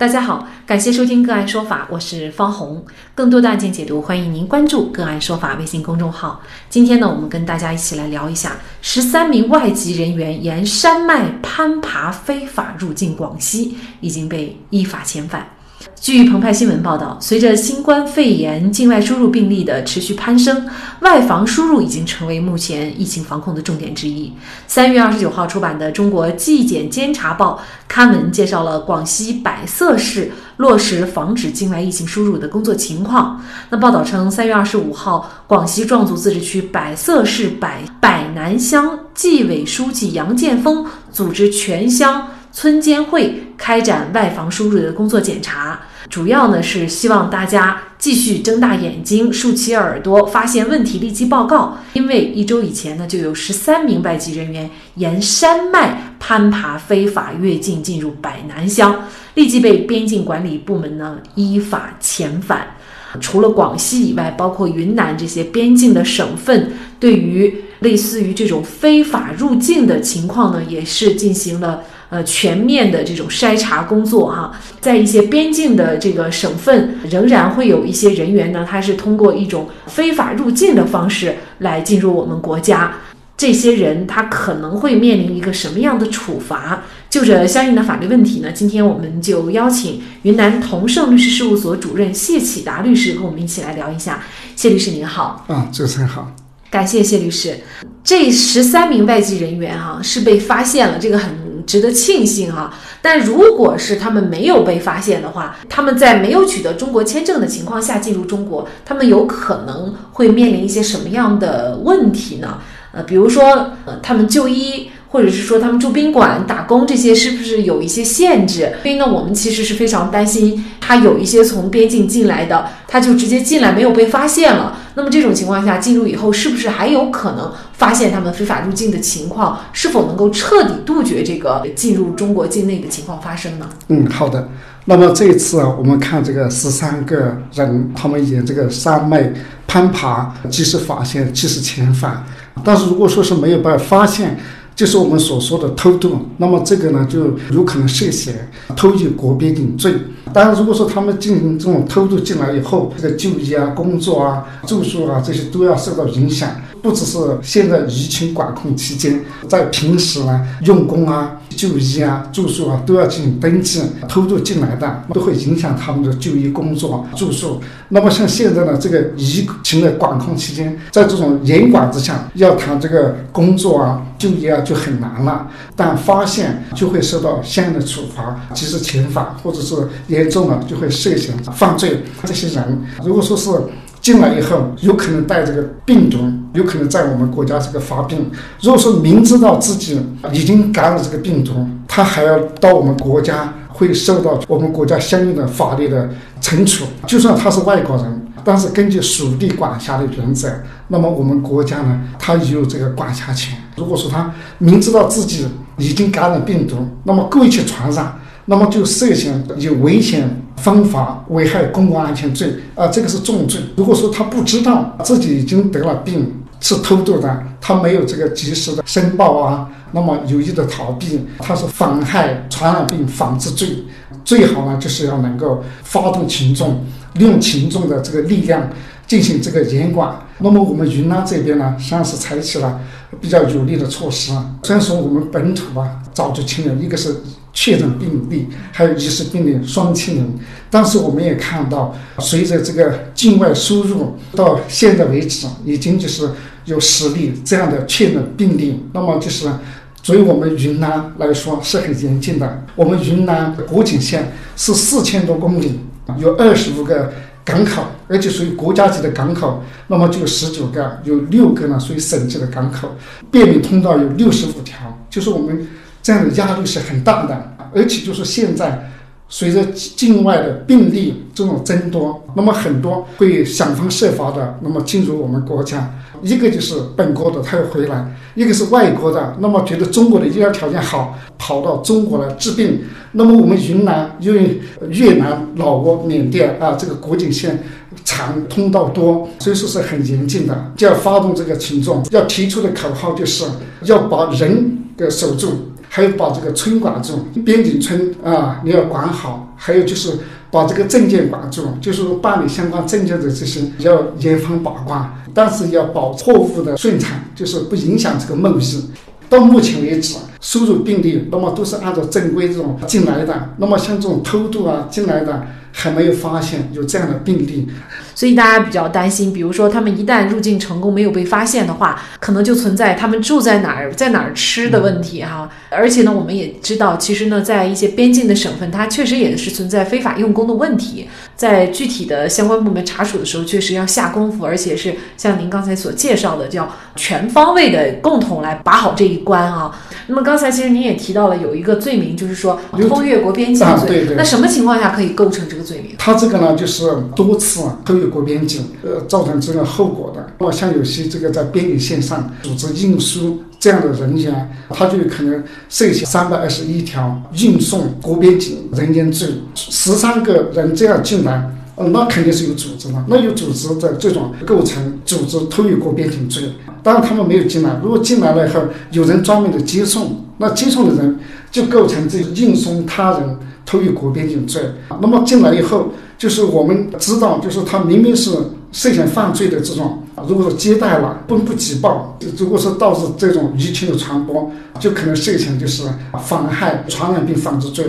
大家好，感谢收听个案说法，我是方红。更多的案件解读，欢迎您关注个案说法微信公众号。今天呢，我们跟大家一起来聊一下十三名外籍人员沿山脉攀爬非法入境广西，已经被依法遣返。据澎湃新闻报道，随着新冠肺炎境外输入病例的持续攀升，外防输入已经成为目前疫情防控的重点之一。三月二十九号出版的《中国纪检监察报》刊文介绍了广西百色市落实防止境外疫情输入的工作情况。那报道称，三月二十五号，广西壮族自治区百色市百百南乡纪委书记杨建峰组织全乡。村监会开展外防输入的工作检查，主要呢是希望大家继续睁大眼睛、竖起耳朵，发现问题立即报告。因为一周以前呢，就有十三名外籍人员沿山脉攀爬非法越境进入百南乡，立即被边境管理部门呢依法遣返。除了广西以外，包括云南这些边境的省份，对于类似于这种非法入境的情况呢，也是进行了。呃，全面的这种筛查工作哈，在一些边境的这个省份，仍然会有一些人员呢，他是通过一种非法入境的方式来进入我们国家。这些人他可能会面临一个什么样的处罚？就这相应的法律问题呢，今天我们就邀请云南同盛律师事务所主任谢启达律师和我们一起来聊一下。谢律师您好，啊，主持人好，感谢谢律师。这十三名外籍人员哈是被发现了，这个很。值得庆幸哈，但如果是他们没有被发现的话，他们在没有取得中国签证的情况下进入中国，他们有可能会面临一些什么样的问题呢？呃，比如说，呃，他们就医。或者是说他们住宾馆打工这些是不是有一些限制？所以呢，我们其实是非常担心他有一些从边境进来的，他就直接进来没有被发现了。那么这种情况下进入以后，是不是还有可能发现他们非法入境的情况？是否能够彻底杜绝这个进入中国境内的情况发生呢？嗯，好的。那么这一次啊，我们看这个十三个人，他们沿这个山脉攀爬，及时发现，及时遣返。但是如果说是没有被发现，就是我们所说的偷渡，那么这个呢就有可能涉嫌偷越国边境罪。当然，如果说他们进行这种偷渡进来以后，这个就业啊、工作啊、住宿啊这些都要受到影响。不只是现在疫情管控期间，在平时呢用工啊、就医啊、住宿啊都要进行登记。偷渡进来的都会影响他们的就医、工作、住宿。那么像现在呢，这个疫情的管控期间，在这种严管之下，要谈这个工作啊、就医啊就很难了。但发现就会受到相应的处罚，及时遣返，或者是严重了就会涉嫌犯罪。这些人如果说是。进来以后，有可能带这个病毒，有可能在我们国家这个发病。如果说明知道自己已经感染这个病毒，他还要到我们国家，会受到我们国家相应的法律的惩处。就算他是外国人，但是根据属地管辖的原则，那么我们国家呢，他有这个管辖权。如果说他明知道自己已经感染病毒，那么故意去传染。那么就涉嫌有危险方法危害公共安全罪啊，这个是重罪。如果说他不知道自己已经得了病，是偷渡的，他没有这个及时的申报啊，那么有意的逃避，他是妨害传染病防治罪。最好呢，就是要能够发动群众，利用群众的这个力量进行这个严管。那么我们云南这边呢，实际上是采取了比较有力的措施啊。虽然说我们本土啊早就清零，一个是。确诊病例还有疑似病例双清零，但是我们也看到，随着这个境外输入，到现在为止已经就是有十例这样的确诊病例。那么就是，作为我们云南来说是很严峻的。我们云南国境线是四千多公里，有二十五个港口，而且属于国家级的港口。那么就有十九个，有六个呢属于省级的港口，便民通道有六十五条，就是我们。这样的压力是很大的，而且就是现在，随着境外的病例这种增多，那么很多会想方设法的，那么进入我们国家。一个就是本国的，他要回来；一个是外国的，那么觉得中国的医疗条件好，跑到中国来治病。那么我们云南因为越南、老挝、缅甸啊，这个国境线长，通道多，所以说是很严峻的，就要发动这个群众，要提出的口号就是要把人给守住，还有把这个村管住，边境村啊你要管好，还有就是。把这个证件管住，就是办理相关证件的这些要严防把关，但是要保货物的顺畅，就是不影响这个贸易。到目前为止，输入病例那么都是按照正规这种进来的，那么像这种偷渡啊进来的。还没有发现有这样的病例，所以大家比较担心。比如说，他们一旦入境成功没有被发现的话，可能就存在他们住在哪儿、在哪儿吃的问题哈。而且呢，我们也知道，其实呢，在一些边境的省份，它确实也是存在非法用工的问题。在具体的相关部门查处的时候，确实要下功夫，而且是像您刚才所介绍的，叫全方位的共同来把好这一关啊。那么刚才其实您也提到了有一个罪名，就是说偷越国边境罪。那什么情况下可以构成这个？他这个呢，就是多次偷越国边境，呃，造成这个后果的。那么像有些这个在边境线上组织运输这样的人员，他就可能涉嫌三百二十一条运送国边境人员罪。十三个人这样进来，呃，那肯定是有组织的，那有组织的这种构成组织偷越国边境罪。当然他们没有进来，如果进来了以后，有人专门的接送，那接送的人就构成这运送他人。偷越国边境罪，那么进来以后，就是我们知道，就是他明明是涉嫌犯罪的这种，如果说接待了不不举报，如果说导致这种疫情的传播，就可能涉嫌就是妨害传染病防治罪。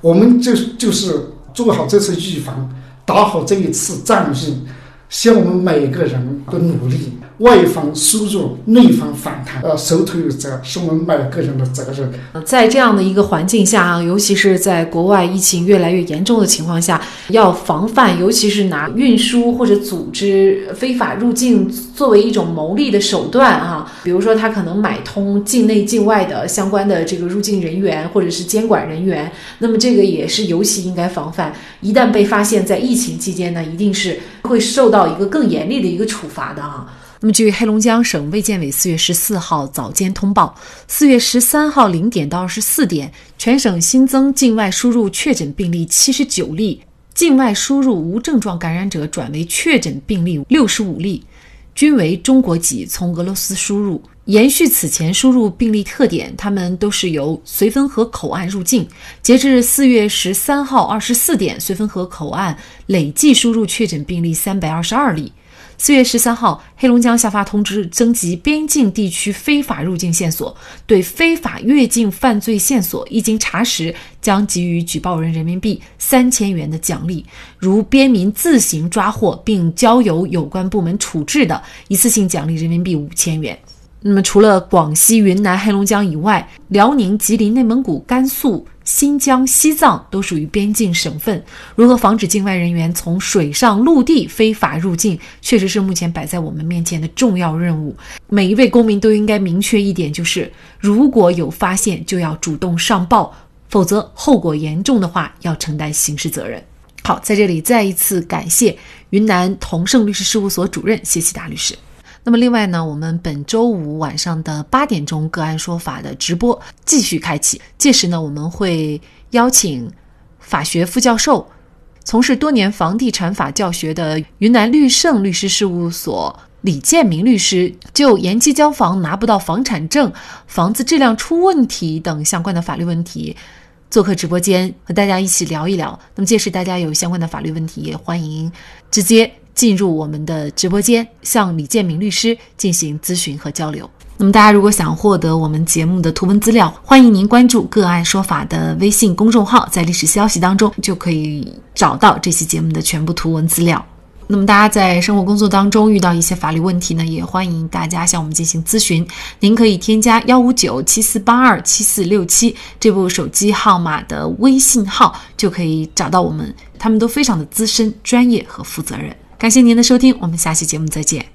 我们就就是做好这次预防，打好这一次战役，希望我们每个人的努力。外方输入，内方反弹，呃，手头有责，是我们每个人的责任。在这样的一个环境下，尤其是在国外疫情越来越严重的情况下，要防范，尤其是拿运输或者组织非法入境作为一种牟利的手段啊，比如说他可能买通境内境外的相关的这个入境人员或者是监管人员，那么这个也是尤其应该防范。一旦被发现，在疫情期间呢，一定是会受到一个更严厉的一个处罚的啊。那么，据黑龙江省卫健委四月十四号早间通报，四月十三号零点到二十四点，全省新增境外输入确诊病例七十九例，境外输入无症状感染者转为确诊病例六十五例，均为中国籍，从俄罗斯输入。延续此前输入病例特点，他们都是由绥芬河口岸入境。截至四月十三号二十四点，绥芬河口岸累计输入确诊病例三百二十二例。四月十三号，黑龙江下发通知，征集边境地区非法入境线索，对非法越境犯罪线索一经查实，将给予举报人人民币三千元的奖励；如边民自行抓获并交由有关部门处置的，一次性奖励人民币五千元。那么，除了广西、云南、黑龙江以外，辽宁、吉林、内蒙古、甘肃、新疆、西藏都属于边境省份。如何防止境外人员从水上、陆地非法入境，确实是目前摆在我们面前的重要任务。每一位公民都应该明确一点，就是如果有发现，就要主动上报，否则后果严重的话，要承担刑事责任。好，在这里再一次感谢云南同盛律师事务所主任谢启达律师。那么另外呢，我们本周五晚上的八点钟个案说法的直播继续开启。届时呢，我们会邀请法学副教授、从事多年房地产法教学的云南绿盛律师事务所李建明律师，就延期交房拿不到房产证、房子质量出问题等相关的法律问题，做客直播间和大家一起聊一聊。那么届时大家有相关的法律问题，也欢迎直接。进入我们的直播间，向李建明律师进行咨询和交流。那么，大家如果想获得我们节目的图文资料，欢迎您关注“个案说法”的微信公众号，在历史消息当中就可以找到这期节目的全部图文资料。那么，大家在生活工作当中遇到一些法律问题呢，也欢迎大家向我们进行咨询。您可以添加幺五九七四八二七四六七这部手机号码的微信号，就可以找到我们。他们都非常的资深、专业和负责任。感谢您的收听，我们下期节目再见。